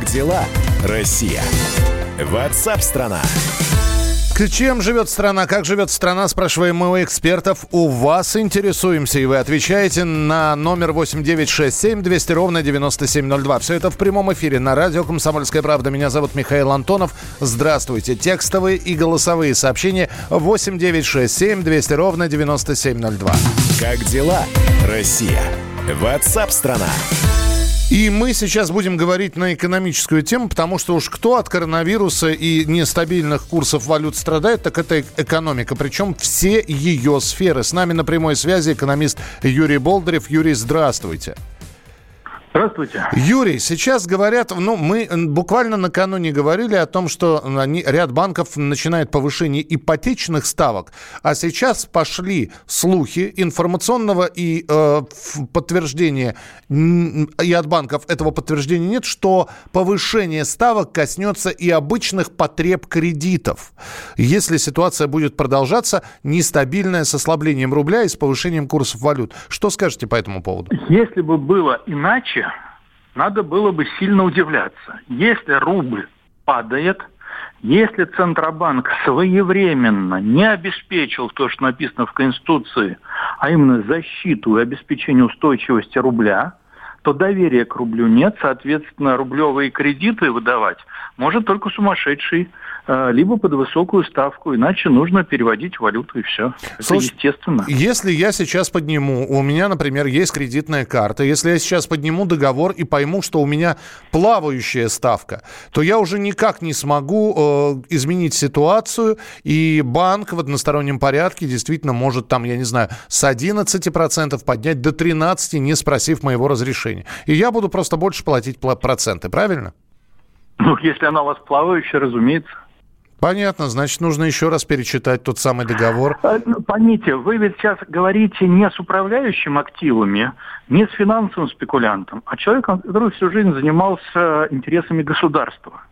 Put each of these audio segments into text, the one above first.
Как дела, Россия? Ватсап-страна! Чем живет страна? Как живет страна? Спрашиваем мы у экспертов. У вас интересуемся, и вы отвечаете на номер 8967 200 ровно 9702. Все это в прямом эфире на радио «Комсомольская правда». Меня зовут Михаил Антонов. Здравствуйте. Текстовые и голосовые сообщения 8967 200 ровно 9702. Как дела, Россия? Ватсап-страна! И мы сейчас будем говорить на экономическую тему, потому что уж кто от коронавируса и нестабильных курсов валют страдает, так это экономика. Причем все ее сферы. С нами на прямой связи экономист Юрий Болдырев. Юрий, здравствуйте. Здравствуйте. Юрий, сейчас говорят, ну, мы буквально накануне говорили о том, что они, ряд банков начинает повышение ипотечных ставок, а сейчас пошли слухи информационного и э, подтверждения, и от банков этого подтверждения нет, что повышение ставок коснется и обычных потреб кредитов. Если ситуация будет продолжаться, нестабильная с ослаблением рубля и с повышением курсов валют. Что скажете по этому поводу? Если бы было иначе, надо было бы сильно удивляться. Если рубль падает, если Центробанк своевременно не обеспечил то, что написано в Конституции, а именно защиту и обеспечение устойчивости рубля, то доверия к рублю нет, соответственно, рублевые кредиты выдавать может только сумасшедший, либо под высокую ставку, иначе нужно переводить валюту и все. Это Слушай, естественно. Если я сейчас подниму, у меня, например, есть кредитная карта, если я сейчас подниму договор и пойму, что у меня плавающая ставка, то я уже никак не смогу э, изменить ситуацию, и банк в одностороннем порядке действительно может там, я не знаю, с 11% поднять до 13%, не спросив моего разрешения. И я буду просто больше платить проценты, правильно? Ну, если она у вас плавающая, разумеется. Понятно, значит, нужно еще раз перечитать тот самый договор. А, ну, поймите, вы ведь сейчас говорите не с управляющим активами, не с финансовым спекулянтом, а человеком, который всю жизнь занимался интересами государства.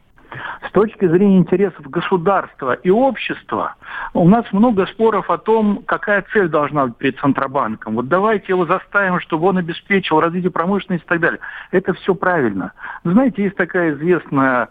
С точки зрения интересов государства и общества, у нас много споров о том, какая цель должна быть перед Центробанком. Вот давайте его заставим, чтобы он обеспечил развитие промышленности и так далее. Это все правильно. Знаете, есть такая известная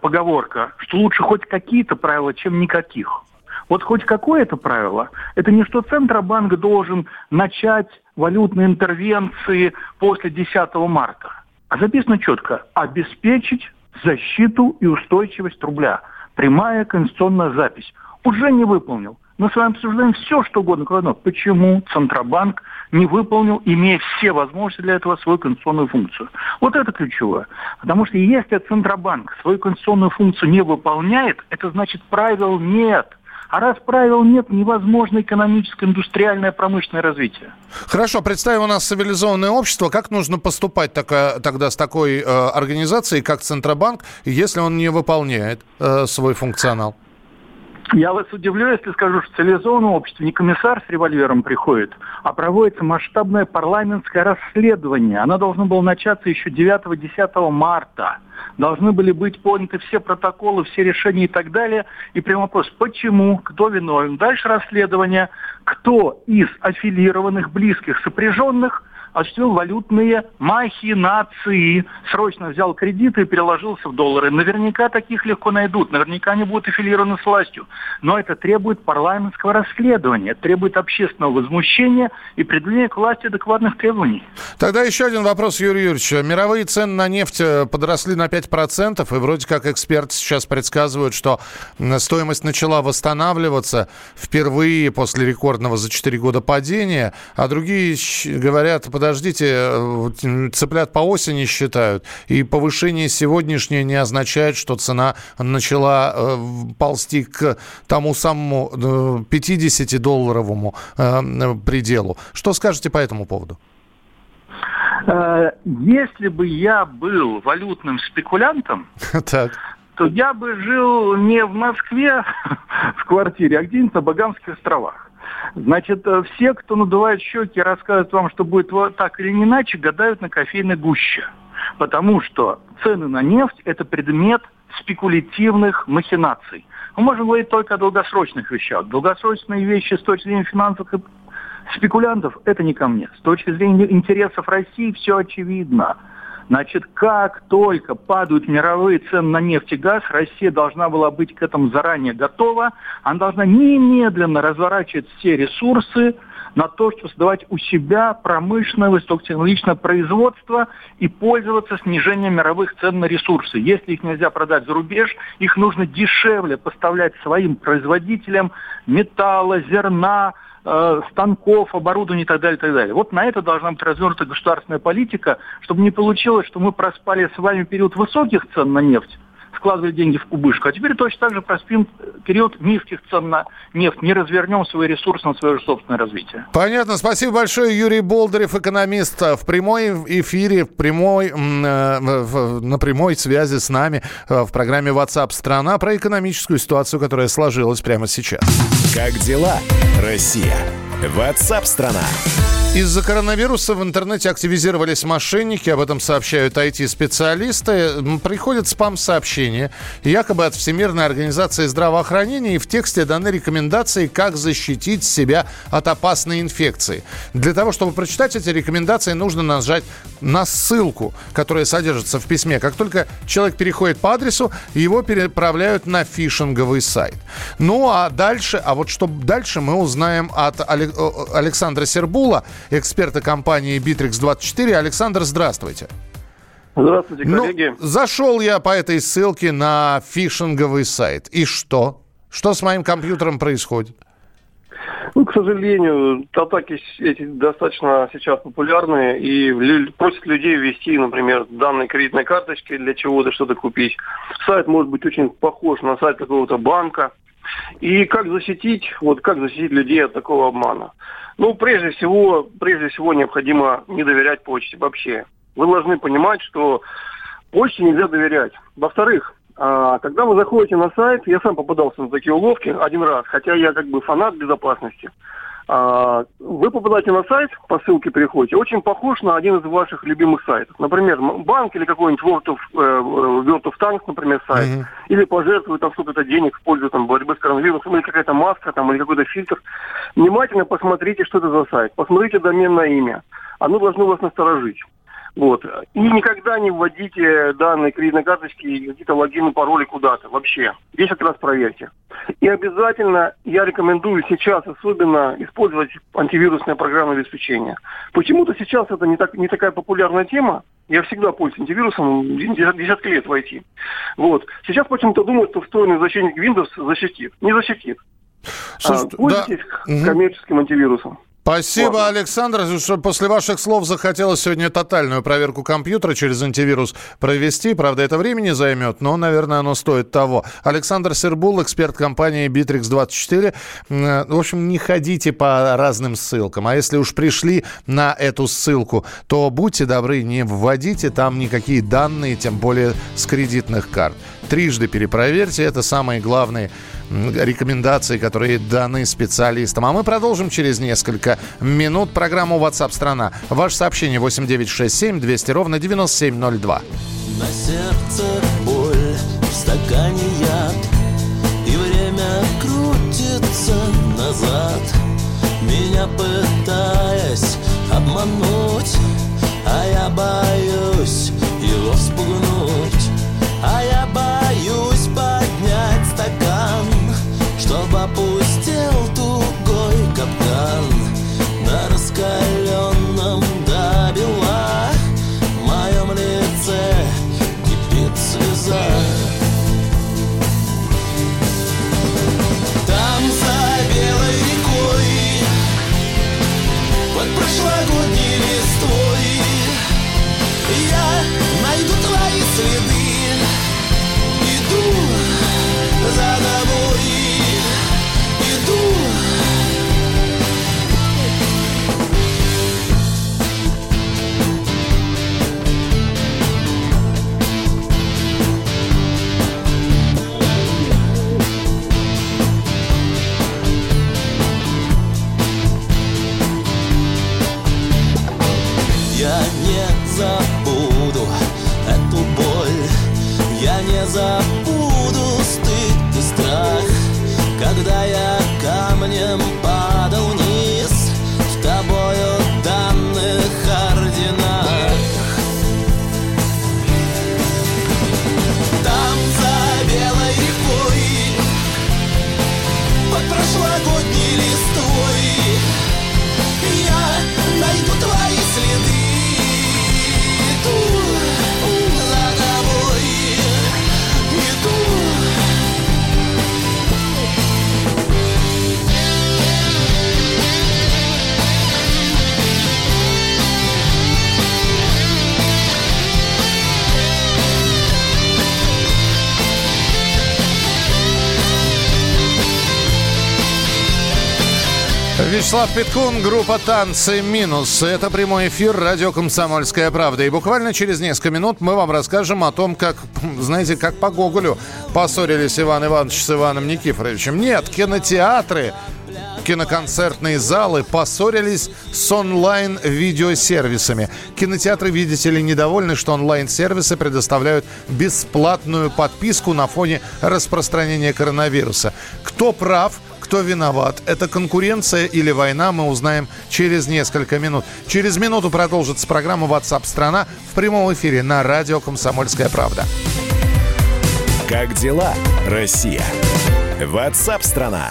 поговорка, что лучше хоть какие-то правила, чем никаких. Вот хоть какое-то правило, это не что Центробанк должен начать валютные интервенции после 10 марта. А записано четко – обеспечить защиту и устойчивость рубля. Прямая конституционная запись. Уже не выполнил. Мы с вами обсуждаем все, что угодно, кроме почему Центробанк не выполнил, имея все возможности для этого, свою конституционную функцию. Вот это ключевое. Потому что если Центробанк свою конституционную функцию не выполняет, это значит правил нет. А раз правил нет, невозможно экономическое, индустриальное, промышленное развитие. Хорошо, представим у нас цивилизованное общество. Как нужно поступать так, тогда с такой э, организацией, как Центробанк, если он не выполняет э, свой функционал? Я вас удивлю, если скажу, что в цивилизованном обществе не комиссар с револьвером приходит, а проводится масштабное парламентское расследование. Оно должно было начаться еще 9-10 марта. Должны были быть поняты все протоколы, все решения и так далее. И прям вопрос, почему, кто виновен? Дальше расследование, кто из аффилированных, близких, сопряженных – осуществил валютные махинации. Срочно взял кредиты и переложился в доллары. Наверняка таких легко найдут. Наверняка они будут аффилированы с властью. Но это требует парламентского расследования, требует общественного возмущения и предъявления к власти адекватных требований. Тогда еще один вопрос, Юрий Юрьевич. Мировые цены на нефть э, подросли на 5%, и вроде как эксперты сейчас предсказывают, что стоимость начала восстанавливаться впервые после рекордного за 4 года падения, а другие говорят, подождите, подождите, э, цыплят по осени считают, и повышение сегодняшнее не означает, что цена начала э, ползти к тому самому 50-долларовому э, пределу. Что скажете по этому поводу? Если бы я был валютным спекулянтом, так. то я бы жил не в Москве в квартире, а где-нибудь на Багамских островах. Значит, э, все, кто надувает щеки, рассказывают вам, что будет вот так или иначе, гадают на кофейной гуще. Потому что цены на нефть – это предмет спекулятивных махинаций. Мы можем говорить только о долгосрочных вещах. Долгосрочные вещи с точки зрения финансовых спекулянтов – это не ко мне. С точки зрения интересов России все очевидно. Значит, как только падают мировые цены на нефть и газ, Россия должна была быть к этому заранее готова. Она должна немедленно разворачивать все ресурсы на то, чтобы создавать у себя промышленное высокотехнологичное производство и пользоваться снижением мировых цен на ресурсы. Если их нельзя продать за рубеж, их нужно дешевле поставлять своим производителям металла, зерна, Э, станков, оборудования и так далее, и так далее. Вот на это должна быть развернута государственная политика, чтобы не получилось, что мы проспали с вами период высоких цен на нефть, складывали деньги в кубышку. А теперь точно так же проспим период низких цен на нефть, не развернем свои ресурсы на свое собственное развитие. Понятно. Спасибо большое. Юрий Болдырев, экономист, в прямой эфире, в прямой, э, на прямой связи с нами э, в программе WhatsApp страна про экономическую ситуацию, которая сложилась прямо сейчас. Как дела, Россия? WhatsApp страна. Из-за коронавируса в интернете активизировались мошенники, об этом сообщают IT-специалисты. Приходят спам-сообщения, якобы от Всемирной организации здравоохранения, и в тексте даны рекомендации, как защитить себя от опасной инфекции. Для того, чтобы прочитать эти рекомендации, нужно нажать на ссылку, которая содержится в письме. Как только человек переходит по адресу, его переправляют на фишинговый сайт. Ну а дальше, а вот что дальше мы узнаем от Александра Сербула, эксперта компании Bittrex24. Александр, здравствуйте. Здравствуйте, ну, коллеги. Ну, зашел я по этой ссылке на фишинговый сайт. И что? Что с моим компьютером происходит? Ну, к сожалению, атаки эти достаточно сейчас популярны и просят людей ввести, например, данные кредитной карточки для чего-то, что-то купить. Сайт может быть очень похож на сайт какого-то банка. И как защитить, вот как защитить людей от такого обмана? Ну, прежде всего, прежде всего необходимо не доверять почте вообще. Вы должны понимать, что почте нельзя доверять. Во-вторых, а, когда вы заходите на сайт, я сам попадался на такие уловки один раз, хотя я как бы фанат безопасности. А, вы попадаете на сайт, по ссылке переходите, очень похож на один из ваших любимых сайтов. Например, банк или какой-нибудь World of, э, World of Tanks, например, сайт. Mm-hmm. Или пожертвуют там сколько-то денег в пользу там, борьбы с коронавирусом, или какая-то маска, там, или какой-то фильтр. Внимательно посмотрите, что это за сайт. Посмотрите доменное имя. Оно должно вас насторожить. Вот. И никогда не вводите данные кредитной карточки и какие-то логины, пароли куда-то вообще. Десять раз проверьте. И обязательно я рекомендую сейчас особенно использовать антивирусное программное обеспечение. Почему-то сейчас это не, так, не такая популярная тема. Я всегда пользуюсь антивирусом, десятки лет войти. Вот. Сейчас почему-то думают, что встроенный защитник Windows защитит. Не защитит. Слушай, а, пользуйтесь да. коммерческим антивирусом. Спасибо, Ладно. Александр. Что после ваших слов захотелось сегодня тотальную проверку компьютера через антивирус провести. Правда, это времени займет, но, наверное, оно стоит того. Александр Сербул, эксперт компании Bittrex24. В общем, не ходите по разным ссылкам. А если уж пришли на эту ссылку, то будьте добры, не вводите там никакие данные, тем более с кредитных карт. Трижды перепроверьте. Это самые главные рекомендации, которые даны специалистам. А мы продолжим через несколько минут программу WhatsApp страна. Ваше сообщение 8967 200 ровно 9702. На сердце боль, в стакане яд, и время крутится назад, меня пытаясь обмануть, а я боюсь Вячеслав Питкун, группа «Танцы минус». Это прямой эфир радио «Комсомольская правда». И буквально через несколько минут мы вам расскажем о том, как, знаете, как по Гоголю поссорились Иван Иванович с Иваном Никифоровичем. Нет, кинотеатры киноконцертные залы поссорились с онлайн-видеосервисами. Кинотеатры, видите ли, недовольны, что онлайн-сервисы предоставляют бесплатную подписку на фоне распространения коронавируса. Кто прав? Кто виноват? Это конкуренция или война? Мы узнаем через несколько минут. Через минуту продолжится программа WhatsApp страна в прямом эфире на радио «Комсомольская правда». Как дела, Россия? WhatsApp страна.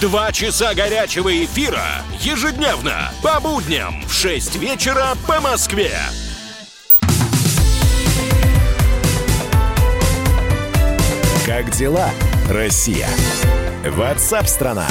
Два часа горячего эфира ежедневно по будням в 6 вечера по Москве. Как дела, Россия? WhatsApp страна.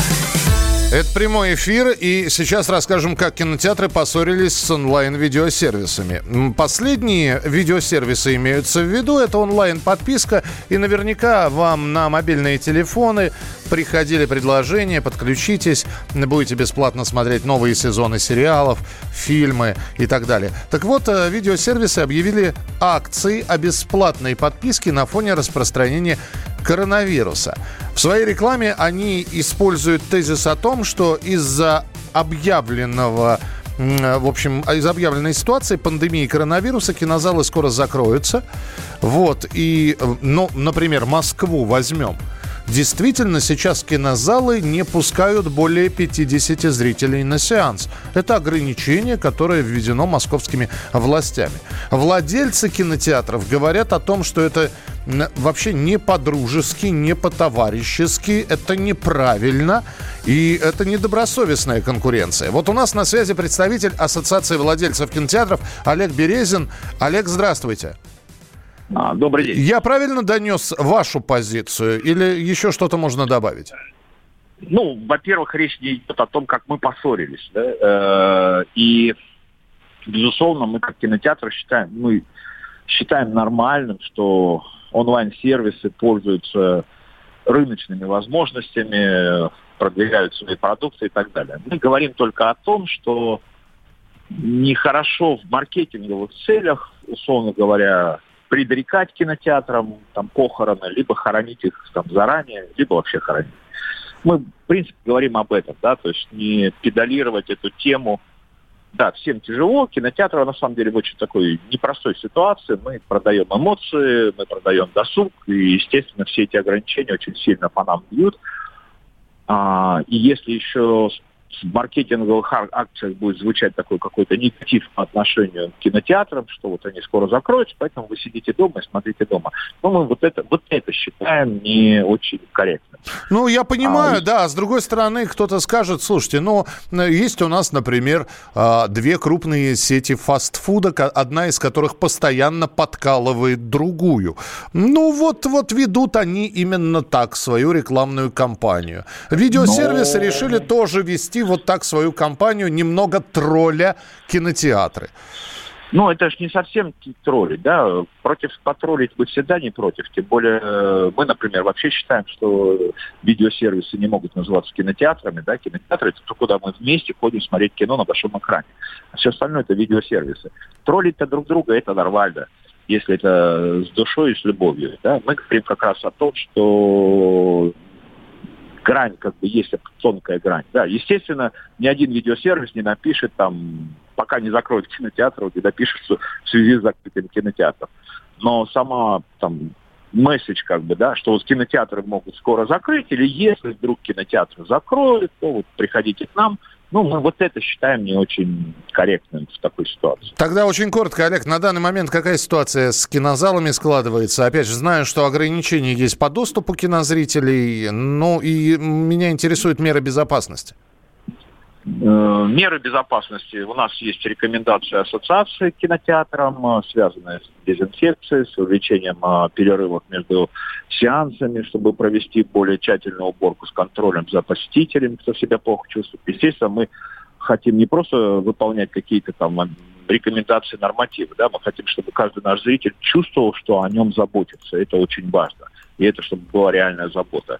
Это прямой эфир, и сейчас расскажем, как кинотеатры поссорились с онлайн-видеосервисами. Последние видеосервисы имеются в виду, это онлайн-подписка, и наверняка вам на мобильные телефоны приходили предложения, подключитесь, будете бесплатно смотреть новые сезоны сериалов, фильмы и так далее. Так вот, э, видеосервисы объявили акции о бесплатной подписке на фоне распространения коронавируса. В своей рекламе они используют тезис о том, что из-за объявленного в общем, из объявленной ситуации пандемии коронавируса кинозалы скоро закроются. Вот, и, ну, например, Москву возьмем. Действительно, сейчас кинозалы не пускают более 50 зрителей на сеанс. Это ограничение, которое введено московскими властями. Владельцы кинотеатров говорят о том, что это вообще не по-дружески, не по-товарищески, это неправильно и это недобросовестная конкуренция. Вот у нас на связи представитель Ассоциации владельцев кинотеатров Олег Березин. Олег, здравствуйте. А, добрый день. Я правильно донес вашу позицию или еще что-то можно добавить? Ну, во-первых, речь не идет о том, как мы поссорились. Да? Э, и, безусловно, мы как кинотеатр считаем, мы считаем нормальным, что онлайн-сервисы пользуются рыночными возможностями, продвигают свои продукты и так далее. Мы говорим только о том, что нехорошо в маркетинговых целях, условно говоря, предрекать кинотеатрам там, похороны, либо хоронить их там, заранее, либо вообще хоронить. Мы, в принципе, говорим об этом, да, то есть не педалировать эту тему. Да, всем тяжело, кинотеатр на самом деле в очень такой непростой ситуации. Мы продаем эмоции, мы продаем досуг, и, естественно, все эти ограничения очень сильно по нам бьют. А, и если еще в маркетинговых акциях будет звучать такой какой-то негатив по отношению к кинотеатрам, что вот они скоро закроются, поэтому вы сидите дома и смотрите дома. Но мы вот это, вот это считаем не очень корректным. Ну, я понимаю, а, да. С другой стороны, кто-то скажет, слушайте, ну, есть у нас, например, а, две крупные сети фастфуда, одна из которых постоянно подкалывает другую. Ну, вот, вот ведут они именно так свою рекламную кампанию. Видеосервисы Но... решили тоже вести вот так свою компанию, немного тролля кинотеатры. Ну, это же не совсем троллить, да. Против потроллить мы всегда не против. Тем более э, мы, например, вообще считаем, что видеосервисы не могут называться кинотеатрами, да. Кинотеатры это то, куда мы вместе ходим смотреть кино на большом экране. А все остальное это видеосервисы. Троллить-то друг друга это нормально если это с душой и с любовью. Да? Мы говорим как раз о том, что грань, как бы есть тонкая грань. Да, естественно, ни один видеосервис не напишет там, пока не закроют кинотеатр, не напишется в связи с закрытием кинотеатров. Но сама там месседж, как бы, да, что вот кинотеатры могут скоро закрыть, или если вдруг кинотеатры закроют, то вот приходите к нам – ну, мы вот это считаем не очень корректным в такой ситуации. Тогда очень коротко, Олег, на данный момент какая ситуация с кинозалами складывается? Опять же, знаю, что ограничения есть по доступу кинозрителей, ну и меня интересуют меры безопасности. Меры безопасности. У нас есть рекомендации ассоциации кинотеатрам, связанные с дезинфекцией, с увеличением перерывов между сеансами, чтобы провести более тщательную уборку с контролем за посетителями, кто себя плохо чувствует. Естественно, мы хотим не просто выполнять какие-то там рекомендации, нормативы, да, мы хотим, чтобы каждый наш зритель чувствовал, что о нем заботится. Это очень важно. И это, чтобы была реальная забота.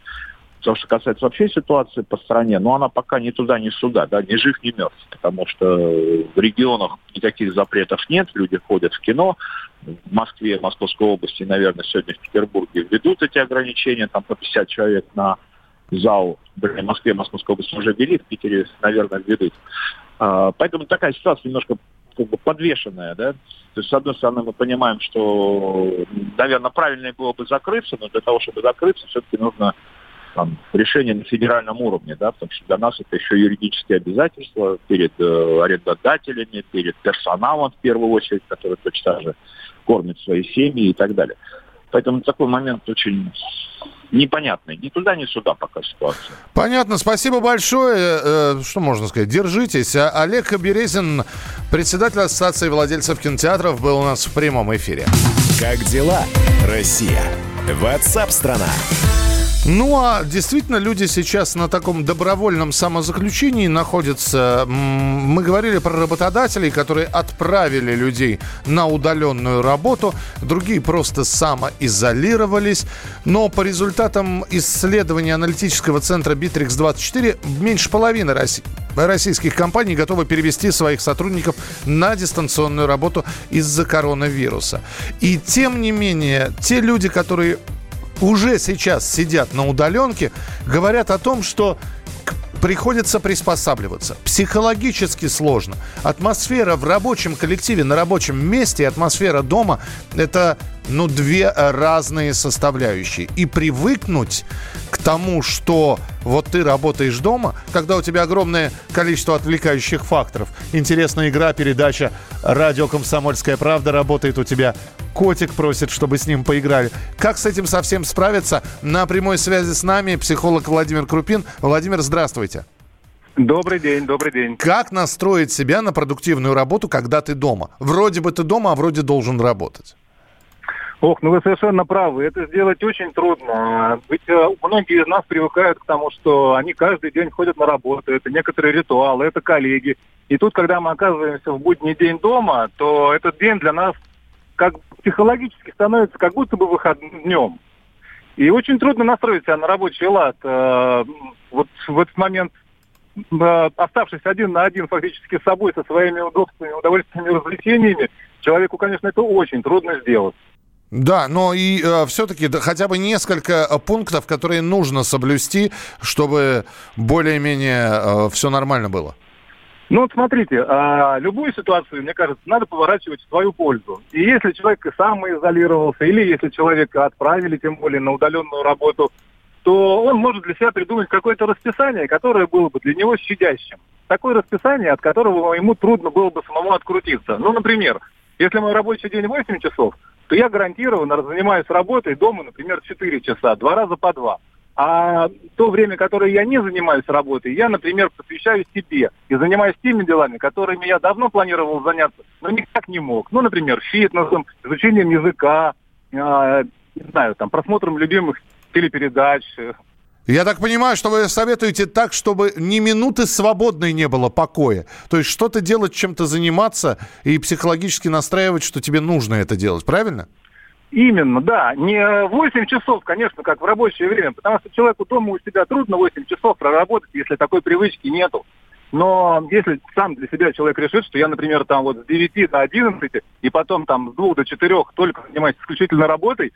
То, что касается вообще ситуации по стране, ну, она пока ни туда, ни сюда, да, ни жив, ни мертв, потому что в регионах никаких запретов нет, люди ходят в кино, в Москве, Московской области, наверное, сегодня в Петербурге ведут эти ограничения, там по 50 человек на зал, в Москве, Московской области уже ввели, в Питере, наверное, введут. А, поэтому такая ситуация немножко как бы подвешенная, да. То есть, с одной стороны, мы понимаем, что, наверное, правильнее было бы закрыться, но для того, чтобы закрыться, все-таки нужно там, решение на федеральном уровне, да, потому что для нас это еще юридические обязательства перед э, арендодателями, перед персоналом в первую очередь, который точно так же кормит свои семьи и так далее. Поэтому такой момент очень непонятный. Ни туда, ни сюда пока ситуация. Понятно. Спасибо большое. Э, что можно сказать? Держитесь. А Олег Березин, председатель Ассоциации владельцев кинотеатров, был у нас в прямом эфире. Как дела, Россия? Ватсап-страна! Ну а действительно люди сейчас на таком добровольном самозаключении находятся. Мы говорили про работодателей, которые отправили людей на удаленную работу. Другие просто самоизолировались. Но по результатам исследования аналитического центра Bittrex24 меньше половины российских компаний готовы перевести своих сотрудников на дистанционную работу из-за коронавируса. И тем не менее, те люди, которые уже сейчас сидят на удаленке, говорят о том, что приходится приспосабливаться. Психологически сложно. Атмосфера в рабочем коллективе, на рабочем месте, атмосфера дома – это ну, две разные составляющие. И привыкнуть к тому, что вот ты работаешь дома, когда у тебя огромное количество отвлекающих факторов. Интересная игра, передача «Радио Комсомольская правда» работает у тебя. Котик просит, чтобы с ним поиграли. Как с этим совсем справиться? На прямой связи с нами психолог Владимир Крупин. Владимир, здравствуйте. Добрый день, добрый день. Как настроить себя на продуктивную работу, когда ты дома? Вроде бы ты дома, а вроде должен работать. Ох, ну вы совершенно правы. Это сделать очень трудно. Ведь э, многие из нас привыкают к тому, что они каждый день ходят на работу. Это некоторые ритуалы, это коллеги. И тут, когда мы оказываемся в будний день дома, то этот день для нас как психологически становится как будто бы выходным днем. И очень трудно настроить себя на рабочий лад. Э, вот в этот момент э, оставшись один на один фактически с собой, со своими удобствами, удовольствиями, развлечениями, человеку, конечно, это очень трудно сделать. Да, но и э, все-таки да, хотя бы несколько э, пунктов, которые нужно соблюсти, чтобы более-менее э, все нормально было. Ну вот смотрите, э, любую ситуацию, мне кажется, надо поворачивать в свою пользу. И если человек сам изолировался, или если человека отправили, тем более на удаленную работу, то он может для себя придумать какое-то расписание, которое было бы для него щадящим. Такое расписание, от которого ему трудно было бы самому открутиться. Ну, например, если мой рабочий день 8 часов, то я гарантированно занимаюсь работой дома, например, 4 часа, два раза по два. А то время, которое я не занимаюсь работой, я, например, посвящаю себе и занимаюсь теми делами, которыми я давно планировал заняться, но никак не мог. Ну, например, фитнесом, изучением языка, э, не знаю, там, просмотром любимых телепередач, я так понимаю, что вы советуете так, чтобы ни минуты свободной не было покоя. То есть что-то делать, чем-то заниматься и психологически настраивать, что тебе нужно это делать, правильно? Именно, да. Не 8 часов, конечно, как в рабочее время, потому что человеку дома у себя трудно 8 часов проработать, если такой привычки нету. Но если сам для себя человек решит, что я, например, там вот с 9 до 11 и потом там с 2 до 4 только занимаюсь исключительно работой,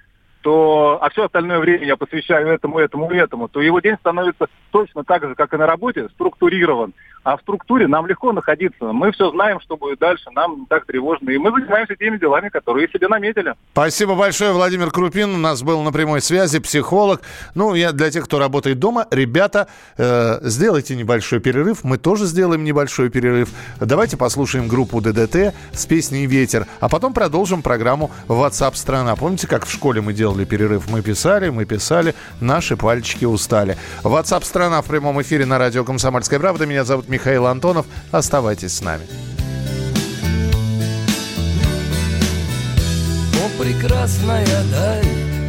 то, а все остальное время я посвящаю этому, этому, этому, то его день становится точно так же, как и на работе, структурирован. А в структуре нам легко находиться. Мы все знаем, что будет дальше, нам не так тревожно. И мы занимаемся теми делами, которые себе наметили. Спасибо большое, Владимир Крупин. У нас был на прямой связи психолог. Ну, я для тех, кто работает дома, ребята, э, сделайте небольшой перерыв. Мы тоже сделаем небольшой перерыв. Давайте послушаем группу ДДТ с песней «Ветер», а потом продолжим программу WhatsApp страна». Помните, как в школе мы делали сделали перерыв, мы писали, мы писали, наши пальчики устали. WhatsApp страна в прямом эфире на радио «Комсомольская правда». Меня зовут Михаил Антонов. Оставайтесь с нами. О, прекрасная даль,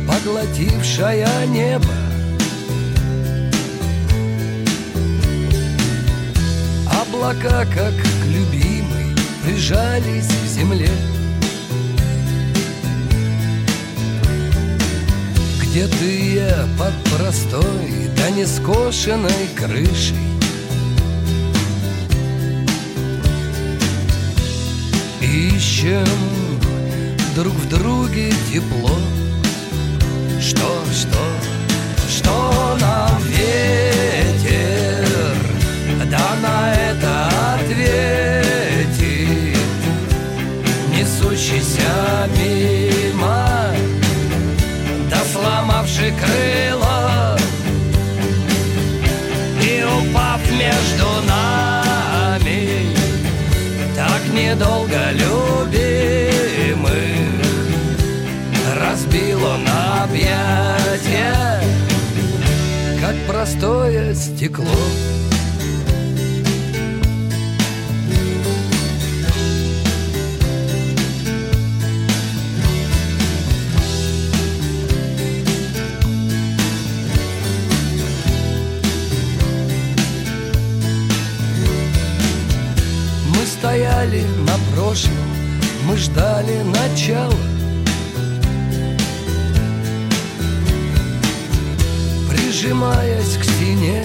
поглотившая небо, Облака, как к любимой, прижались к земле. Где ты я под простой, да не скошенной крышей. Ищем друг в друге тепло. Что, что, что недолго любимых Разбил он объятия Как простое стекло стояли на прошлом, мы ждали начала. Прижимаясь к стене,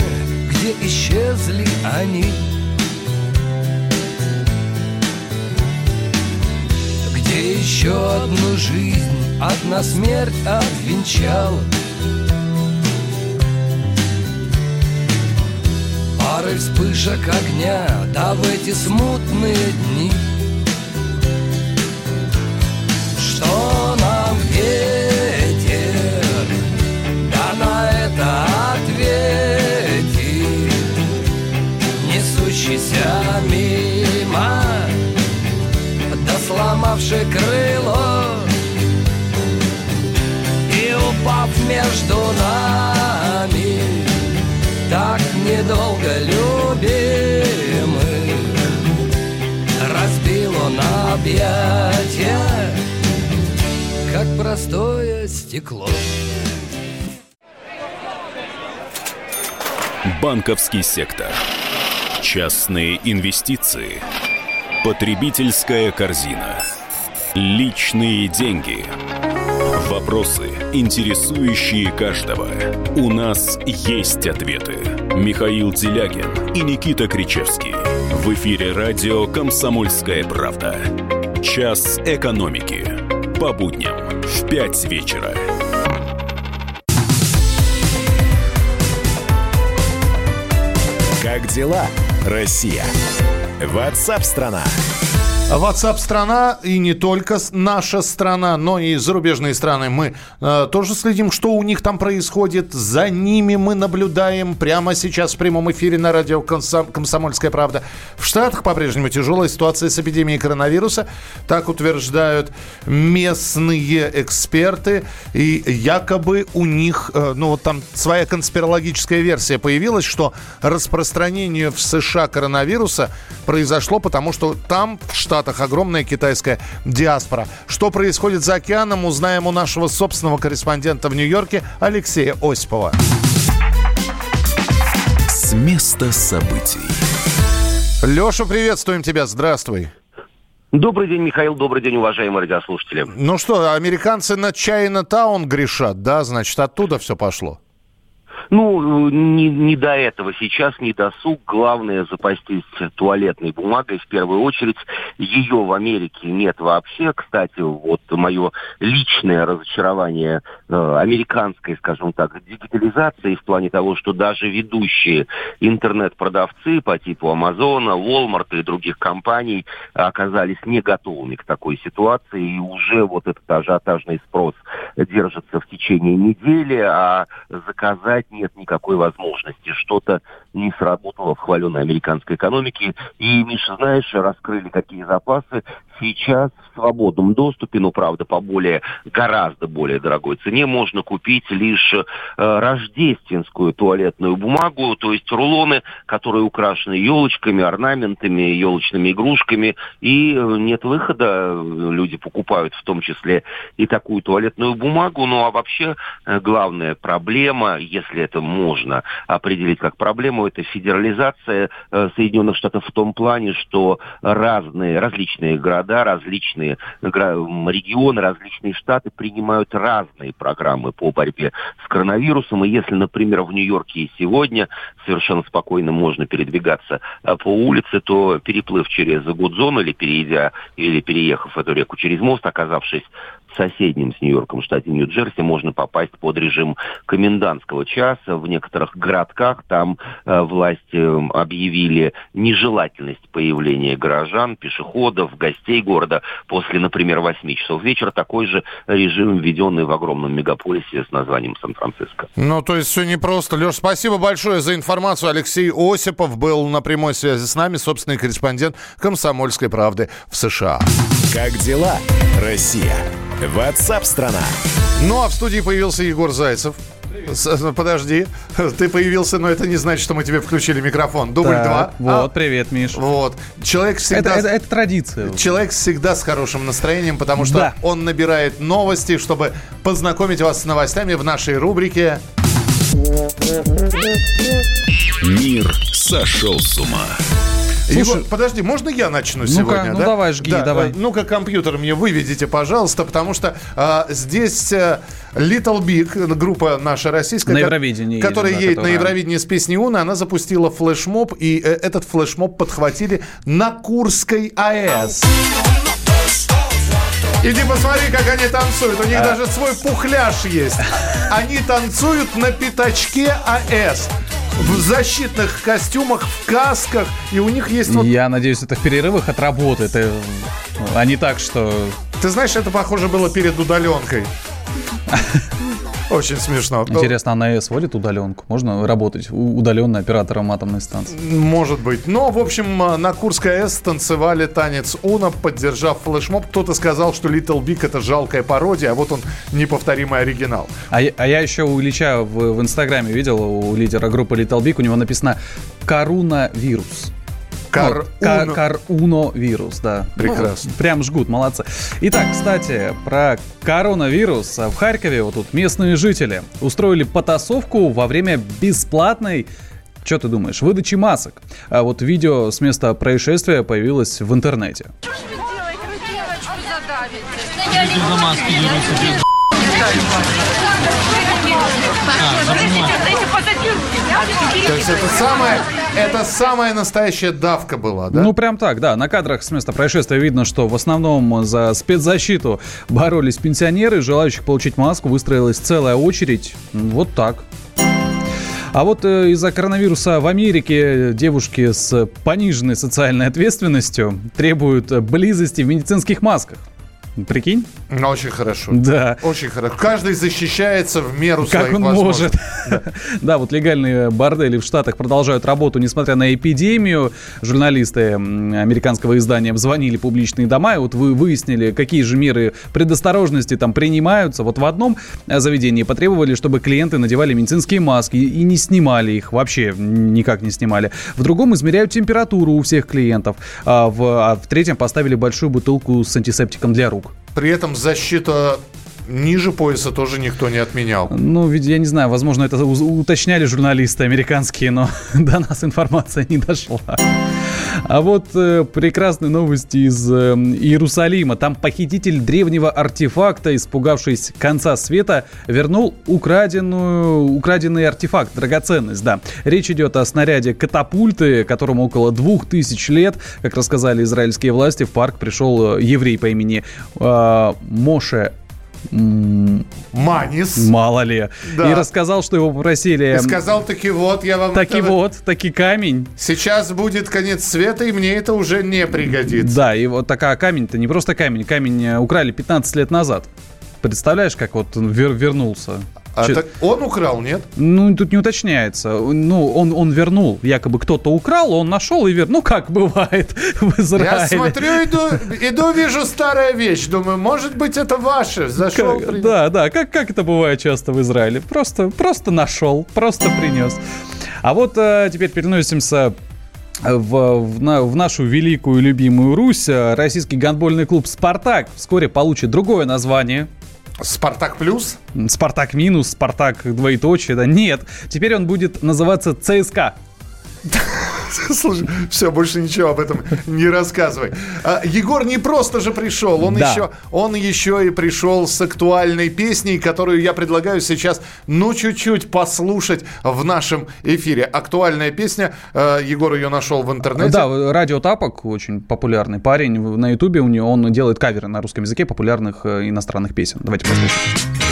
где исчезли они. Где еще одну жизнь, одна смерть обвенчала Парой вспышек огня, да в эти смутные дни. Что нам ветер, да на это ответит Несущийся мимо, да сломавший крыло объятия, как простое стекло Банковский сектор. Частные инвестиции. Потребительская корзина. Личные деньги. Вопросы, интересующие каждого. У нас есть ответы. Михаил Делягин и Никита Кричевский. В эфире радио «Комсомольская правда». Час экономики. По будням в 5 вечера. Как дела, Россия? Ватсап-страна! WhatsApp страна и не только наша страна, но и зарубежные страны. Мы э, тоже следим, что у них там происходит. За ними мы наблюдаем прямо сейчас в прямом эфире на радио «Комсом- «Комсомольская правда». В Штатах по-прежнему тяжелая ситуация с эпидемией коронавируса. Так утверждают местные эксперты. И якобы у них, э, ну вот там своя конспирологическая версия появилась, что распространение в США коронавируса произошло потому, что там, в Штатах, огромная китайская диаспора. Что происходит за океаном, узнаем у нашего собственного корреспондента в Нью-Йорке Алексея Осипова. С места событий. Леша, приветствуем тебя, здравствуй. Добрый день, Михаил, добрый день, уважаемые радиослушатели. Ну что, американцы на Чайна-таун грешат, да? Значит, оттуда все пошло. Ну, не, не до этого сейчас, не досуг. Главное запастись туалетной бумагой в первую очередь. Ее в Америке нет вообще. Кстати, вот мое личное разочарование э, американской, скажем так, дигитализации в плане того, что даже ведущие интернет-продавцы по типу Амазона, Walmart и других компаний оказались не готовыми к такой ситуации. И уже вот этот ажиотажный спрос держится в течение недели, а заказать нет никакой возможности. Что-то не сработало в хваленой американской экономике. И, Миша, знаешь, раскрыли какие запасы. Сейчас в свободном доступе, но, правда, по более, гораздо более дорогой цене можно купить лишь э, рождественскую туалетную бумагу, то есть рулоны, которые украшены елочками, орнаментами, елочными игрушками, и э, нет выхода, люди покупают в том числе и такую туалетную бумагу, ну а вообще э, главная проблема, если это можно определить как проблему, это федерализация э, Соединенных Штатов в том плане, что разные, различные города, различные регионы, различные штаты принимают разные программы по борьбе с коронавирусом. И если, например, в Нью-Йорке и сегодня совершенно спокойно можно передвигаться по улице, то переплыв через Гудзон или перейдя, или переехав эту реку через мост, оказавшись соседнем с Нью-Йорком штате Нью-Джерси можно попасть под режим комендантского часа. В некоторых городках там э, власти э, объявили нежелательность появления горожан, пешеходов, гостей города после, например, 8 часов вечера. Такой же режим, введенный в огромном мегаполисе с названием Сан-Франциско. Ну, то есть все непросто. Леш, спасибо большое за информацию. Алексей Осипов был на прямой связи с нами, собственный корреспондент «Комсомольской правды» в США. Как дела, Россия? Ватсап-страна! Ну, а в студии появился Егор Зайцев. Подожди, ты появился, но это не значит, что мы тебе включили микрофон. Дубль Так, два. Вот, А, привет, Миш. вот. Человек Это, всегда... это- это традиция. Человек всегда с хорошим настроением, потому что Да. он набирает новости, чтобы познакомить вас с новостями в нашей рубрике Мир сошел с ума. Егор, подожди, можно я начну Ну-ка, сегодня? ну да? давай, жги, Да, давай. э, Ну-ка, компьютер мне выведите, пожалуйста, потому что а, здесь э, Little Big, группа наша российская, На Евровидении едет, которая да, едет которая- на Евровидении с песней Уна, она запустила флешмоб, и э, этот флешмоб подхватили на Курской АЭС. Иди посмотри, как они танцуют. У них А. даже свой пухляж есть. Они танцуют на пятачке АЭС. В защитных костюмах, в касках. И у них есть вот Я надеюсь, это в перерывах от работы. Это, а не так, что... Ты знаешь, это похоже было перед удаленкой. Очень смешно. Интересно, а на АЭС вводит удаленку? Можно работать удаленно оператором атомной станции? Может быть. Но, в общем, на Курской АЭС танцевали танец Уна, поддержав флешмоб. Кто-то сказал, что Little Big это жалкая пародия, а вот он неповторимый оригинал. А я, а я еще у Ильича в, в Инстаграме видел, у лидера группы Little Big, у него написано «Коронавирус». Кар- Ну, Уно. Да. Прекрасно. Ну, прям жгут, молодцы. Итак, кстати, про коронавирус. В Харькове вот тут местные жители устроили потасовку во время бесплатной что ты думаешь? Выдачи масок. А вот видео с места происшествия появилось в интернете. То есть это самая, это самая настоящая давка была, да? Ну, прям так, да. На кадрах с места происшествия видно, что в основном за спецзащиту боролись пенсионеры. Желающих получить маску выстроилась целая очередь. Вот так. А вот э, из-за коронавируса в Америке девушки с пониженной социальной ответственностью требуют э, близости в медицинских масках. Прикинь? Ну, Очень хорошо. Да. Очень хорошо. Каждый защищается в меру Как своих он возможностей. может. Да, вот легальные бордели в Штатах продолжают работу, несмотря на эпидемию. Журналисты американского издания обзвонили публичные дома, и вот вы выяснили, какие же меры предосторожности там принимаются. Вот в одном заведении потребовали, чтобы клиенты надевали медицинские маски и и не снимали их, вообще никак не снимали. В другом измеряют температуру у всех клиентов. А в, а в третьем поставили большую бутылку с антисептиком для рук. При этом защита ниже пояса тоже никто не отменял. Ну, ведь я не знаю, возможно, это уточняли журналисты американские, но до нас информация не дошла. А вот э, прекрасные новости из э, Иерусалима. Там похититель древнего артефакта, испугавшись конца света, вернул украденную, украденный артефакт, драгоценность, да. Речь идет о снаряде катапульты, которому около двух тысяч лет. Как рассказали израильские власти, в парк пришел э, еврей по имени э, Моше Манис. Мало ли. Да. И рассказал, что его попросили... И сказал таки вот, я вам... Таки это- вот, таки камень. Сейчас будет конец света, и мне это уже не пригодится. Да, и вот такая камень-то не просто камень. Камень э, украли 15 лет назад. Представляешь, как вот он вер- вернулся? А Че- так он украл, нет? Ну, тут не уточняется. Ну, он, он вернул. Якобы кто-то украл, он нашел и вернул. Ну, как бывает в Израиле. Я смотрю, иду, иду, вижу старая вещь. Думаю, может быть, это ваше. Зашел, Как- принес. да, да, как, как это бывает часто в Израиле. Просто, просто нашел, просто принес. А вот э, теперь переносимся в, в на- в нашу великую любимую Русь. Российский гандбольный клуб «Спартак» вскоре получит другое название. «Спартак плюс»? «Спартак минус», «Спартак двоеточие». Да нет, теперь он будет называться «ЦСКА». Слушай, все, больше ничего об этом не рассказывай. А, Егор не просто же пришел, он, Да. еще, он еще и пришел с актуальной песней, которую я предлагаю сейчас, ну, чуть-чуть послушать в нашем эфире. Актуальная песня, э, Егор ее нашел в интернете. Да, радио Тапок, очень популярный парень. На Ютубе у него он делает каверы на русском языке популярных э, иностранных песен. Давайте послушаем.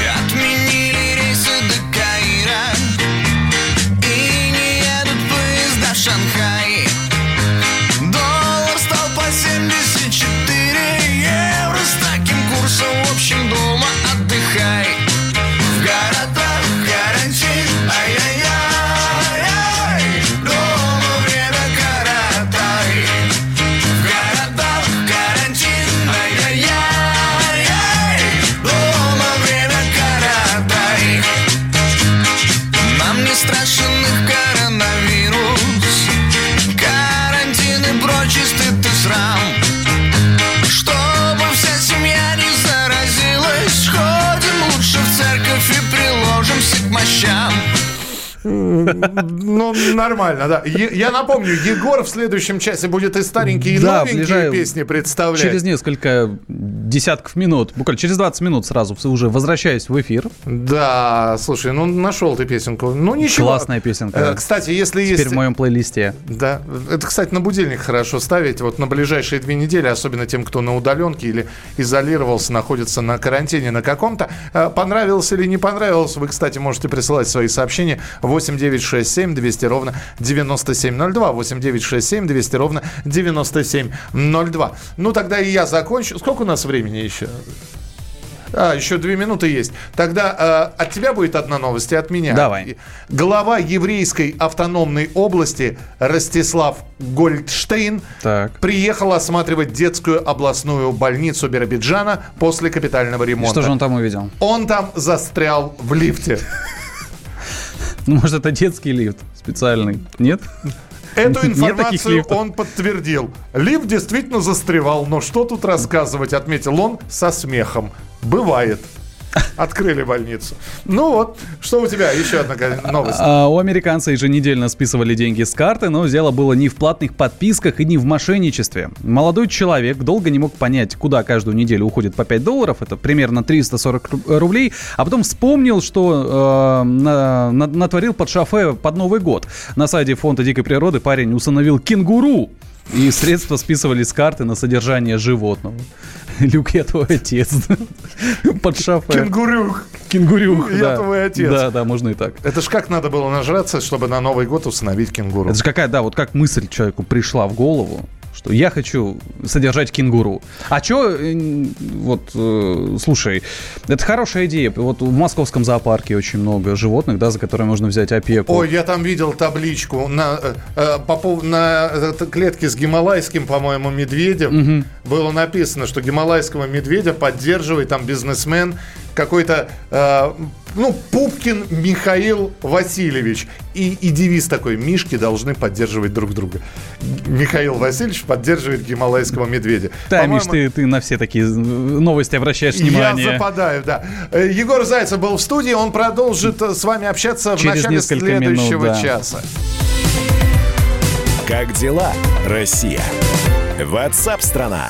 I I Ну, нормально, да. Я напомню, Егор в следующем часе будет и старенькие, и Да, новенькие ближай- песни представлять. Через несколько десятков минут, буквально через 20 минут сразу уже возвращаюсь в эфир. Да, слушай, ну нашел ты песенку. Ну ничего. Классная песенка. Э, Кстати, если Теперь есть... в моем плейлисте. Да, это, кстати, на будильник хорошо ставить. Вот на ближайшие две недели, особенно тем, кто на удаленке или изолировался, находится на карантине на каком-то. Э, Понравилось или не понравилось, вы, кстати, можете присылать свои сообщения 8967 200 ровно 9702. 8967 200 ровно 9702. Ну, тогда и я закончу. Сколько у нас времени еще? А, еще две минуты есть. Тогда э, от тебя будет одна новость, и от меня. Давай. Глава еврейской автономной области Ростислав Гольдштейн Так. приехал осматривать детскую областную больницу Биробиджана после капитального И ремонта. что же он там увидел? Он там застрял в лифте. Ну, может, это детский лифт специальный? Нет? Эту информацию он подтвердил. Лифт действительно застревал, но что тут рассказывать, отметил он со смехом. Бывает. Открыли больницу. Ну вот, что у тебя? Еще одна новость. А, у американца еженедельно списывали деньги с карты, но дело было не в платных подписках и не в мошенничестве. Молодой человек долго не мог понять, куда каждую неделю уходит по 5 долларов, это примерно 340 ру- рублей, а потом вспомнил, что э, на- на- натворил под шофе под Новый год. На сайте фонда дикой природы парень установил кенгуру. И средства списывали с карты на содержание животного. Люк, я твой отец. Под шофе. Кенгурюх. Кенгурюх, Я да. твой отец. Да, да, можно и так. Это ж как надо было нажраться, чтобы на Новый год установить кенгуру. Это же какая, да, вот как мысль человеку пришла в голову, что я хочу содержать кенгуру. А чё, э, вот, э, слушай, это хорошая идея. Вот в московском зоопарке очень много животных, да, за которые можно взять опеку. Ой, я там видел табличку на, э, э, по на э, клетке с гималайским, по-моему, медведем. Было написано, что гималайского медведя поддерживает там бизнесмен какой-то, э, ну, Пупкин Михаил Васильевич. И, и девиз такой, мишки должны поддерживать друг друга. Михаил Васильевич поддерживает гималайского медведя. Да, Миш, ты, ты на все такие новости обращаешь Я внимание. западаю, да. Э, Егор Зайцев был в студии, он продолжит э, с вами общаться в Через начале несколько минут, следующего да. часа. Как дела, Россия? Ватсап-страна!